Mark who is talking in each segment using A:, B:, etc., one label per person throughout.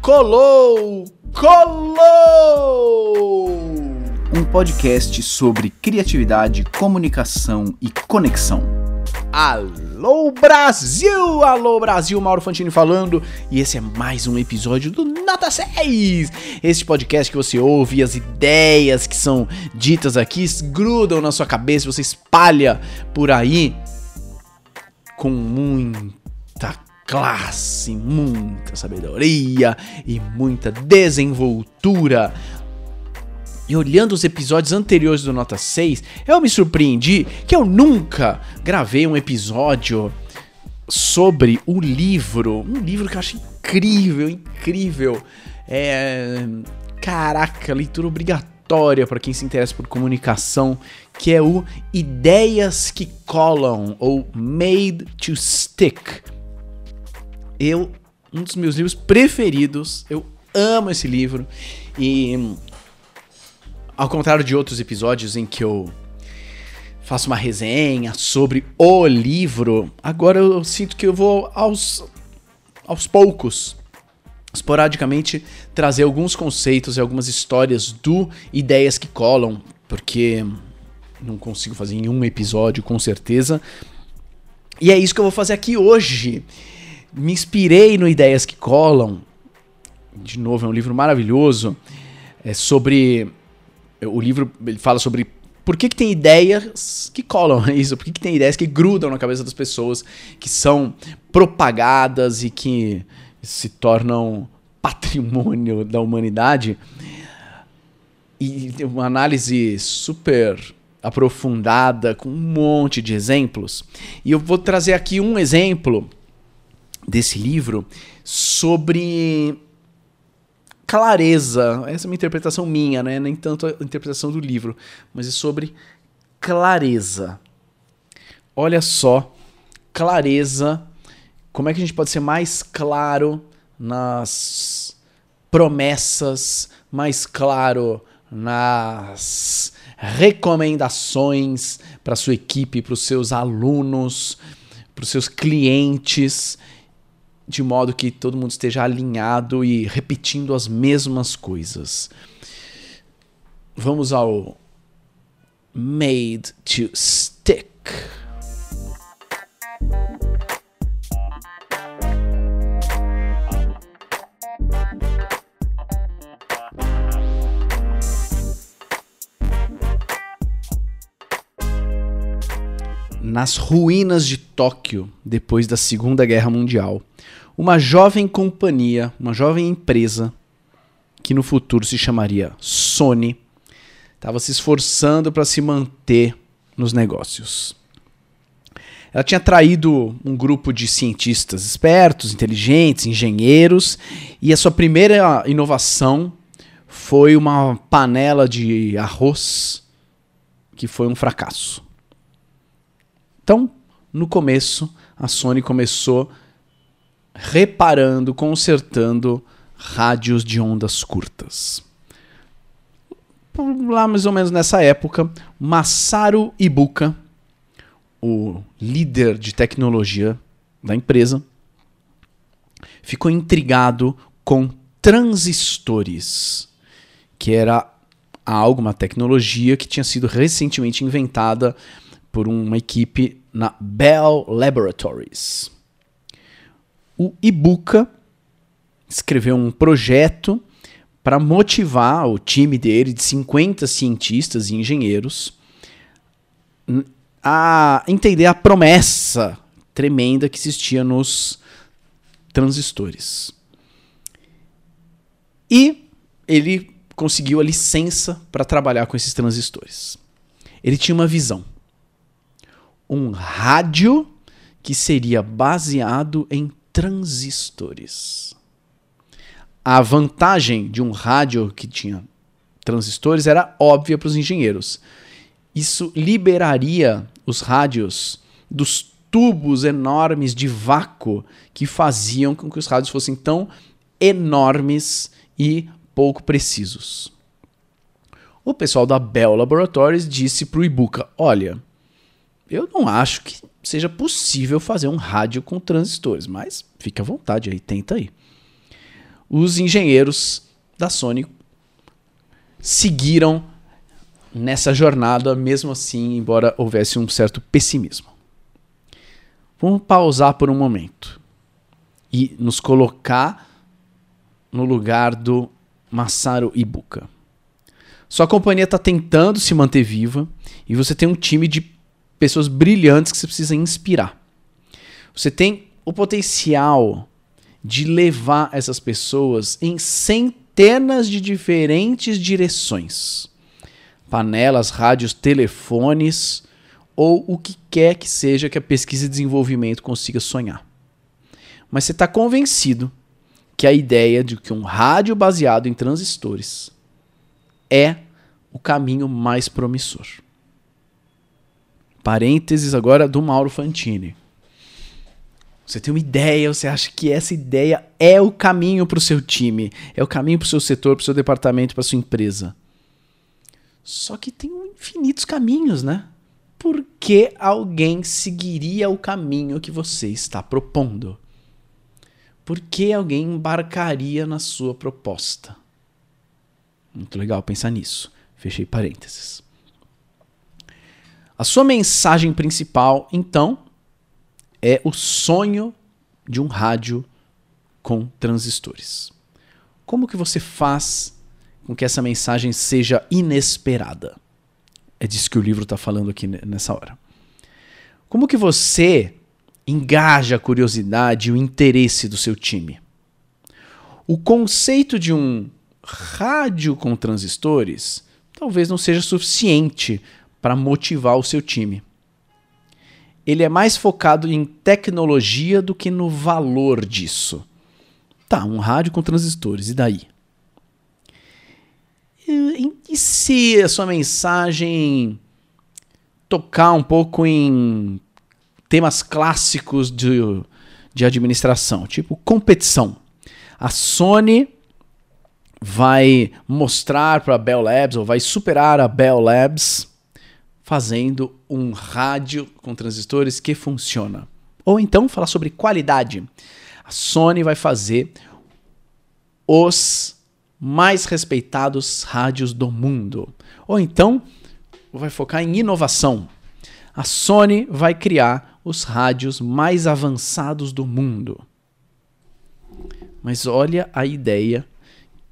A: Colou! Colou! Um podcast sobre criatividade, comunicação e conexão. Alô Brasil! Alô Brasil, Mauro Fantini falando, e esse é mais um episódio do Nota 6! Este podcast que você ouve as ideias que são ditas aqui grudam na sua cabeça, você espalha por aí com muita classe, muita sabedoria e muita desenvoltura. E olhando os episódios anteriores do Nota 6, eu me surpreendi que eu nunca gravei um episódio sobre o livro. Um livro que eu acho incrível, incrível. É. Caraca, leitura obrigatória para quem se interessa por comunicação, que é o Ideias que Colam, ou Made to Stick. Eu, um dos meus livros preferidos, eu amo esse livro e ao contrário de outros episódios em que eu faço uma resenha sobre o livro, agora eu sinto que eu vou aos, aos poucos, esporadicamente, trazer alguns conceitos e algumas histórias do Ideias que Colam, porque não consigo fazer em um episódio com certeza. E é isso que eu vou fazer aqui hoje. Me inspirei no Ideias que Colam. De novo, é um livro maravilhoso. É sobre o livro ele fala sobre por que, que tem ideias que colam isso, por que, que tem ideias que grudam na cabeça das pessoas, que são propagadas e que se tornam patrimônio da humanidade. E uma análise super aprofundada, com um monte de exemplos. E eu vou trazer aqui um exemplo desse livro sobre clareza. Essa é uma interpretação minha, né? Nem tanto a interpretação do livro, mas é sobre clareza. Olha só, clareza. Como é que a gente pode ser mais claro nas promessas, mais claro nas recomendações para sua equipe, para os seus alunos, para os seus clientes de modo que todo mundo esteja alinhado e repetindo as mesmas coisas. Vamos ao Made to Stick. Nas ruínas de Tóquio, depois da Segunda Guerra Mundial, uma jovem companhia, uma jovem empresa, que no futuro se chamaria Sony, estava se esforçando para se manter nos negócios. Ela tinha traído um grupo de cientistas espertos, inteligentes, engenheiros, e a sua primeira inovação foi uma panela de arroz que foi um fracasso. Então, no começo, a Sony começou reparando, consertando rádios de ondas curtas. Lá mais ou menos nessa época, Masaru Ibuka, o líder de tecnologia da empresa, ficou intrigado com transistores, que era algo, uma tecnologia que tinha sido recentemente inventada por uma equipe na Bell Laboratories o Ibuka escreveu um projeto para motivar o time dele de 50 cientistas e engenheiros a entender a promessa tremenda que existia nos transistores. E ele conseguiu a licença para trabalhar com esses transistores. Ele tinha uma visão. Um rádio que seria baseado em transistores. A vantagem de um rádio que tinha transistores era óbvia para os engenheiros. Isso liberaria os rádios dos tubos enormes de vácuo que faziam com que os rádios fossem tão enormes e pouco precisos. O pessoal da Bell Laboratories disse para o Ibuka: Olha, eu não acho que seja possível fazer um rádio com transistores, mas fique à vontade aí, tenta aí. os engenheiros da Sony seguiram nessa jornada, mesmo assim, embora houvesse um certo pessimismo. Vamos pausar por um momento e nos colocar no lugar do Masaru Ibuka. Sua companhia está tentando se manter viva e você tem um time de pessoas brilhantes que você precisa inspirar. Você tem o potencial de levar essas pessoas em centenas de diferentes direções panelas, rádios, telefones ou o que quer que seja que a pesquisa e desenvolvimento consiga sonhar. Mas você está convencido que a ideia de que um rádio baseado em transistores é o caminho mais promissor. Parênteses agora do Mauro Fantini. Você tem uma ideia, você acha que essa ideia é o caminho para o seu time, é o caminho para o seu setor, para o seu departamento, para sua empresa. Só que tem infinitos caminhos, né? Por que alguém seguiria o caminho que você está propondo? Por que alguém embarcaria na sua proposta? Muito legal pensar nisso. Fechei parênteses. A sua mensagem principal, então, é o sonho de um rádio com transistores. Como que você faz com que essa mensagem seja inesperada. É disso que o livro está falando aqui nessa hora. Como que você engaja a curiosidade e o interesse do seu time? O conceito de um rádio com transistores talvez não seja suficiente para motivar o seu time. Ele é mais focado em tecnologia do que no valor disso. Tá, um rádio com transistores, e daí? E se a sua mensagem tocar um pouco em temas clássicos de, de administração, tipo competição? A Sony vai mostrar para a Bell Labs ou vai superar a Bell Labs fazendo um rádio com transistores que funciona. Ou então falar sobre qualidade. A Sony vai fazer os mais respeitados rádios do mundo. Ou então, vai focar em inovação. A Sony vai criar os rádios mais avançados do mundo. Mas olha a ideia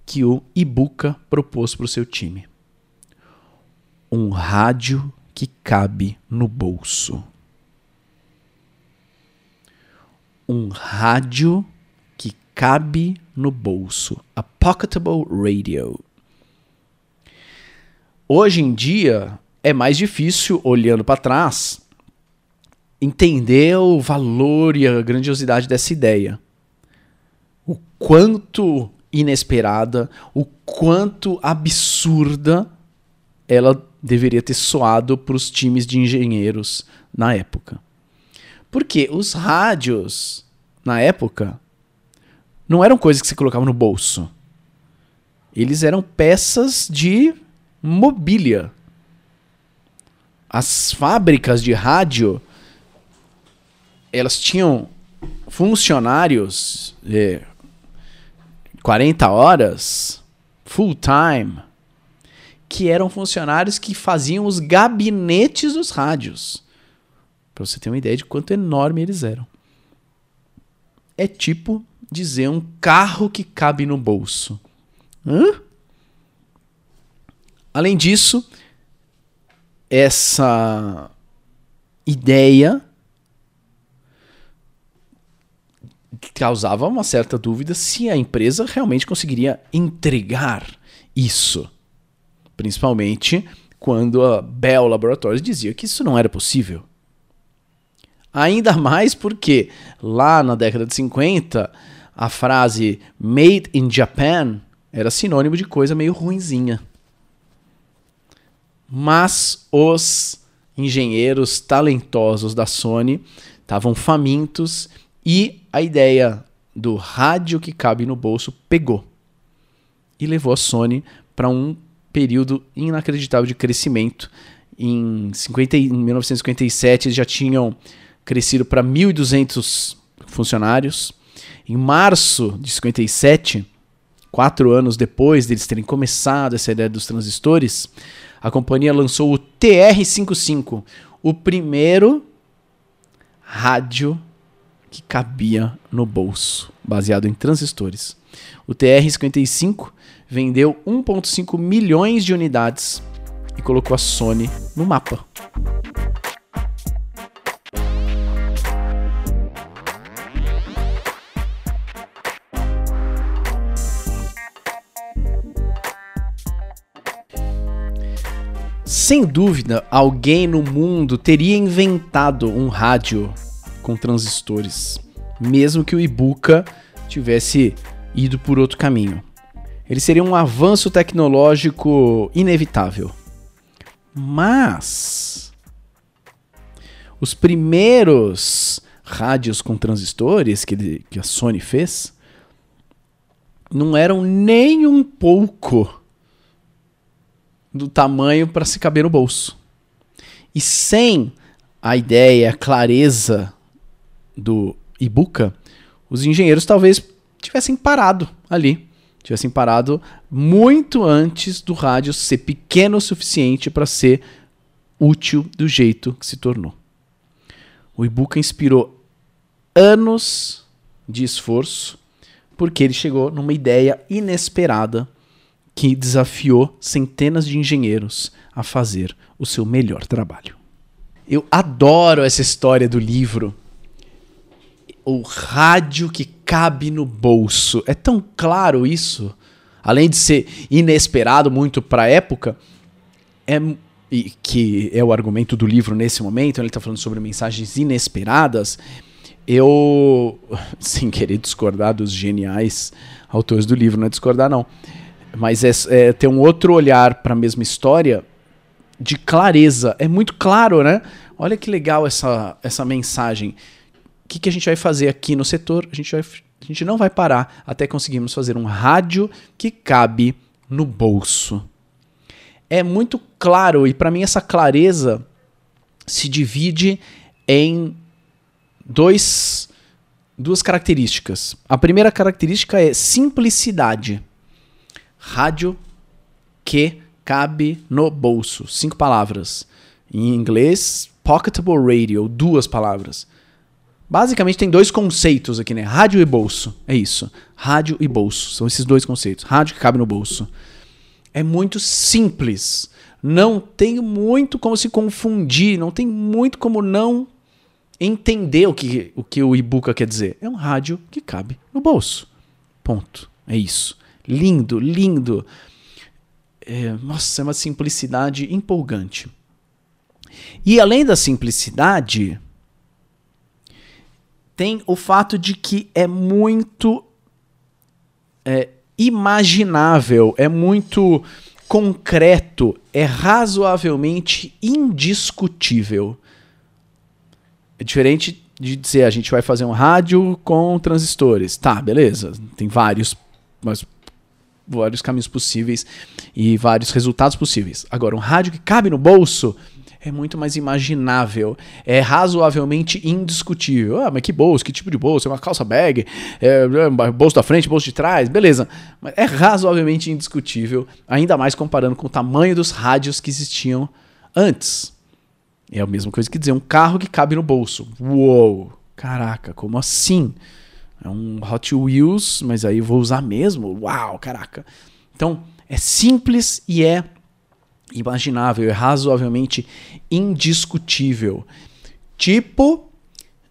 A: que o Ibuka propôs para o seu time: um rádio que cabe no bolso. Um rádio que cabe no bolso. A Pocketable Radio. Hoje em dia é mais difícil, olhando para trás, entender o valor e a grandiosidade dessa ideia. O quanto inesperada, o quanto absurda ela deveria ter soado para os times de engenheiros na época. Porque os rádios, na época, não eram coisas que você colocava no bolso. Eles eram peças de mobília. As fábricas de rádio elas tinham funcionários é, 40 horas full time que eram funcionários que faziam os gabinetes dos rádios. Para você ter uma ideia de quanto enorme eles eram. É tipo dizer um carro que cabe no bolso. Hã? Além disso, essa ideia causava uma certa dúvida se a empresa realmente conseguiria entregar isso. Principalmente quando a Bell Laboratories dizia que isso não era possível. Ainda mais porque lá na década de 50 a frase Made in Japan era sinônimo de coisa meio ruinzinha. Mas os engenheiros talentosos da Sony estavam famintos e a ideia do rádio que cabe no bolso pegou e levou a Sony para um período inacreditável de crescimento. Em, 50, em 1957 eles já tinham crescido para 1.200 funcionários. Em março de 57, quatro anos depois deles terem começado essa ideia dos transistores, a companhia lançou o TR-55, o primeiro rádio que cabia no bolso, baseado em transistores. O TR-55 vendeu 1,5 milhões de unidades e colocou a Sony no mapa. Sem dúvida, alguém no mundo teria inventado um rádio com transistores, mesmo que o Ibuka tivesse ido por outro caminho. Ele seria um avanço tecnológico inevitável. Mas os primeiros rádios com transistores que, ele, que a Sony fez não eram nem um pouco do tamanho para se caber no bolso. E sem a ideia, a clareza do Ibuka, os engenheiros talvez tivessem parado ali. Tivessem parado muito antes do rádio ser pequeno o suficiente para ser útil do jeito que se tornou. O Ibuka inspirou anos de esforço porque ele chegou numa ideia inesperada que desafiou centenas de engenheiros a fazer o seu melhor trabalho. Eu adoro essa história do livro. O rádio que cabe no bolso. É tão claro isso. Além de ser inesperado muito para a época, é e que é o argumento do livro nesse momento, ele está falando sobre mensagens inesperadas. Eu, sem querer discordar dos geniais autores do livro, não é discordar, não mas é, é ter um outro olhar para a mesma história de clareza. É muito claro, né? Olha que legal essa, essa mensagem. O que, que a gente vai fazer aqui no setor? A gente, vai, a gente não vai parar até conseguirmos fazer um rádio que cabe no bolso. É muito claro, e para mim essa clareza se divide em dois, duas características. A primeira característica é simplicidade rádio que cabe no bolso. Cinco palavras. Em inglês, pocketable radio, duas palavras. Basicamente tem dois conceitos aqui, né? Rádio e bolso. É isso. Rádio e bolso. São esses dois conceitos. Rádio que cabe no bolso. É muito simples. Não tem muito como se confundir. Não tem muito como não entender o que o, que o e-book quer dizer. É um rádio que cabe no bolso. Ponto. É isso. Lindo, lindo. É, nossa, é uma simplicidade empolgante. E além da simplicidade, tem o fato de que é muito é, imaginável, é muito concreto, é razoavelmente indiscutível. É diferente de dizer a gente vai fazer um rádio com transistores. Tá, beleza. Tem vários, mas vários caminhos possíveis e vários resultados possíveis. Agora, um rádio que cabe no bolso é muito mais imaginável, é razoavelmente indiscutível. Ah, mas que bolso, que tipo de bolso? É uma calça bag, é, é bolso da frente, bolso de trás, beleza. Mas é razoavelmente indiscutível, ainda mais comparando com o tamanho dos rádios que existiam antes. É a mesma coisa que dizer um carro que cabe no bolso. Uou! Caraca, como assim? É um Hot Wheels, mas aí vou usar mesmo. Uau, caraca. Então, é simples e é imaginável, é razoavelmente indiscutível. Tipo,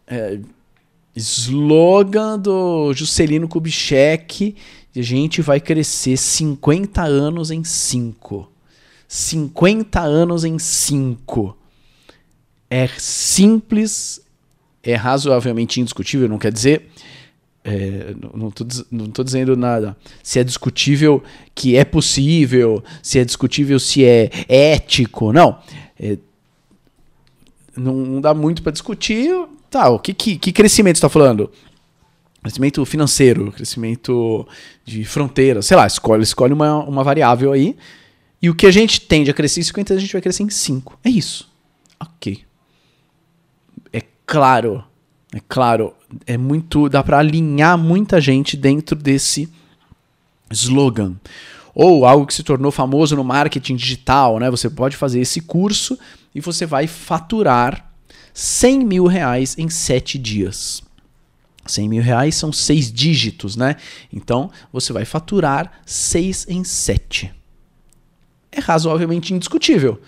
A: é, slogan do Juscelino Kubitschek, a gente vai crescer 50 anos em 5. 50 anos em 5. É simples, é razoavelmente indiscutível, não quer dizer é, não, estou dizendo nada. Se é discutível que é possível, se é discutível se é ético. Não. É, não, não, dá muito para discutir. Tá, o que, que, que crescimento está falando? Crescimento financeiro, crescimento de fronteira, sei lá, escolhe, escolhe uma, uma variável aí. E o que a gente tende a crescer em 50 a gente vai crescer em 5. É isso. Ok. É claro é claro, é muito. dá para alinhar muita gente dentro desse slogan. Ou algo que se tornou famoso no marketing digital, né? Você pode fazer esse curso e você vai faturar 100 mil reais em 7 dias. 100 mil reais são seis dígitos, né? Então você vai faturar 6 em 7. É razoavelmente indiscutível.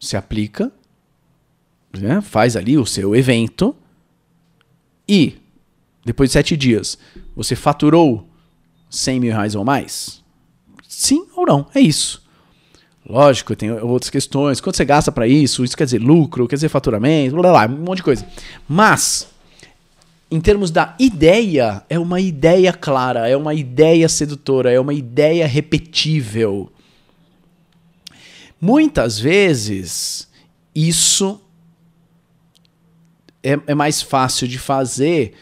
A: Você aplica, né? faz ali o seu evento e depois de sete dias você faturou 100 mil reais ou mais? Sim ou não? É isso. Lógico, tem outras questões. Quanto você gasta para isso? Isso quer dizer lucro, quer dizer faturamento, blá, blá, blá, um monte de coisa. Mas, em termos da ideia, é uma ideia clara, é uma ideia sedutora, é uma ideia repetível. Muitas vezes, isso é, é mais fácil de fazer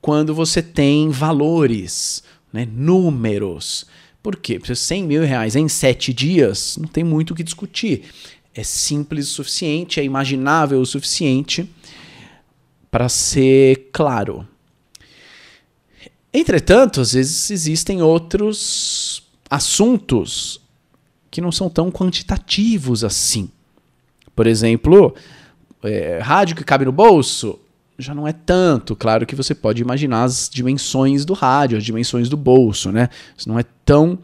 A: quando você tem valores, né, números. Por quê? Porque 100 mil reais em 7 dias não tem muito o que discutir. É simples o suficiente, é imaginável o suficiente para ser claro. Entretanto, às vezes existem outros assuntos que não são tão quantitativos assim. Por exemplo, é, rádio que cabe no bolso já não é tanto. Claro que você pode imaginar as dimensões do rádio, as dimensões do bolso, né? Isso não é tão.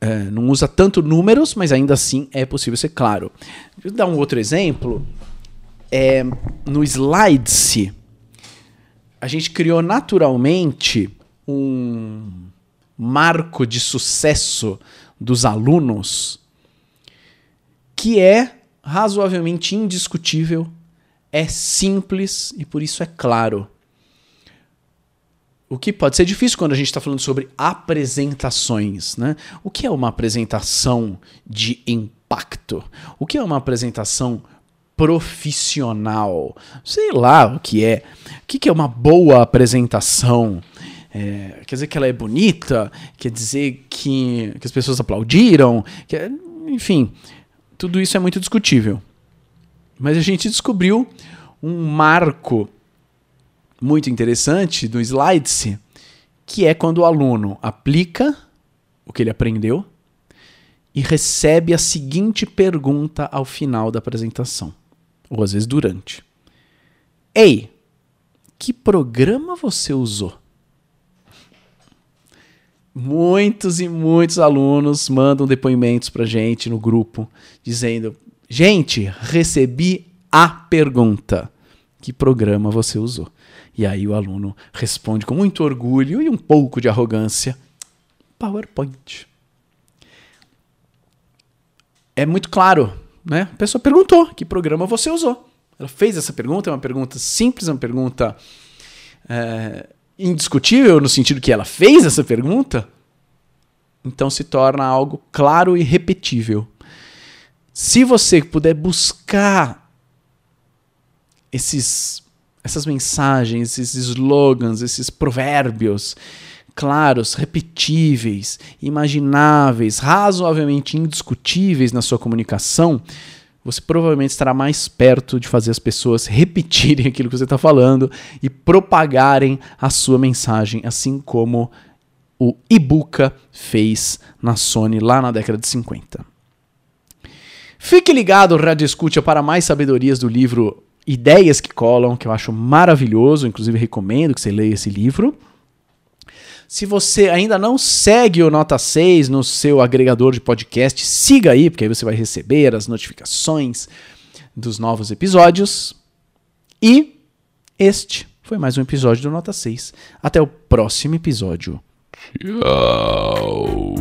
A: É, não usa tanto números, mas ainda assim é possível ser claro. Vou dar um outro exemplo. É, no Slides, a gente criou naturalmente um marco de sucesso dos alunos que é razoavelmente indiscutível é simples e por isso é claro. O que pode ser difícil quando a gente está falando sobre apresentações, né? O que é uma apresentação de impacto? O que é uma apresentação profissional? Sei lá o que é. O que é uma boa apresentação? É, quer dizer que ela é bonita? Quer dizer que, que as pessoas aplaudiram? Que, enfim, tudo isso é muito discutível. Mas a gente descobriu um marco muito interessante do Slides, que é quando o aluno aplica o que ele aprendeu e recebe a seguinte pergunta ao final da apresentação, ou às vezes durante: Ei, que programa você usou? Muitos e muitos alunos mandam depoimentos para gente no grupo dizendo: Gente, recebi a pergunta: que programa você usou? E aí o aluno responde com muito orgulho e um pouco de arrogância: PowerPoint. É muito claro, né? A pessoa perguntou que programa você usou. Ela fez essa pergunta, é uma pergunta simples, é uma pergunta é, indiscutível no sentido que ela fez essa pergunta. Então se torna algo claro e repetível. Se você puder buscar esses, essas mensagens, esses slogans, esses provérbios claros, repetíveis, imagináveis, razoavelmente indiscutíveis na sua comunicação, você provavelmente estará mais perto de fazer as pessoas repetirem aquilo que você está falando e propagarem a sua mensagem, assim como o Ibuka fez na Sony lá na década de 50. Fique ligado, Rádio Escute, para mais sabedorias do livro Ideias que Colam, que eu acho maravilhoso, inclusive recomendo que você leia esse livro. Se você ainda não segue o Nota 6 no seu agregador de podcast, siga aí, porque aí você vai receber as notificações dos novos episódios. E este foi mais um episódio do Nota 6. Até o próximo episódio. Tchau.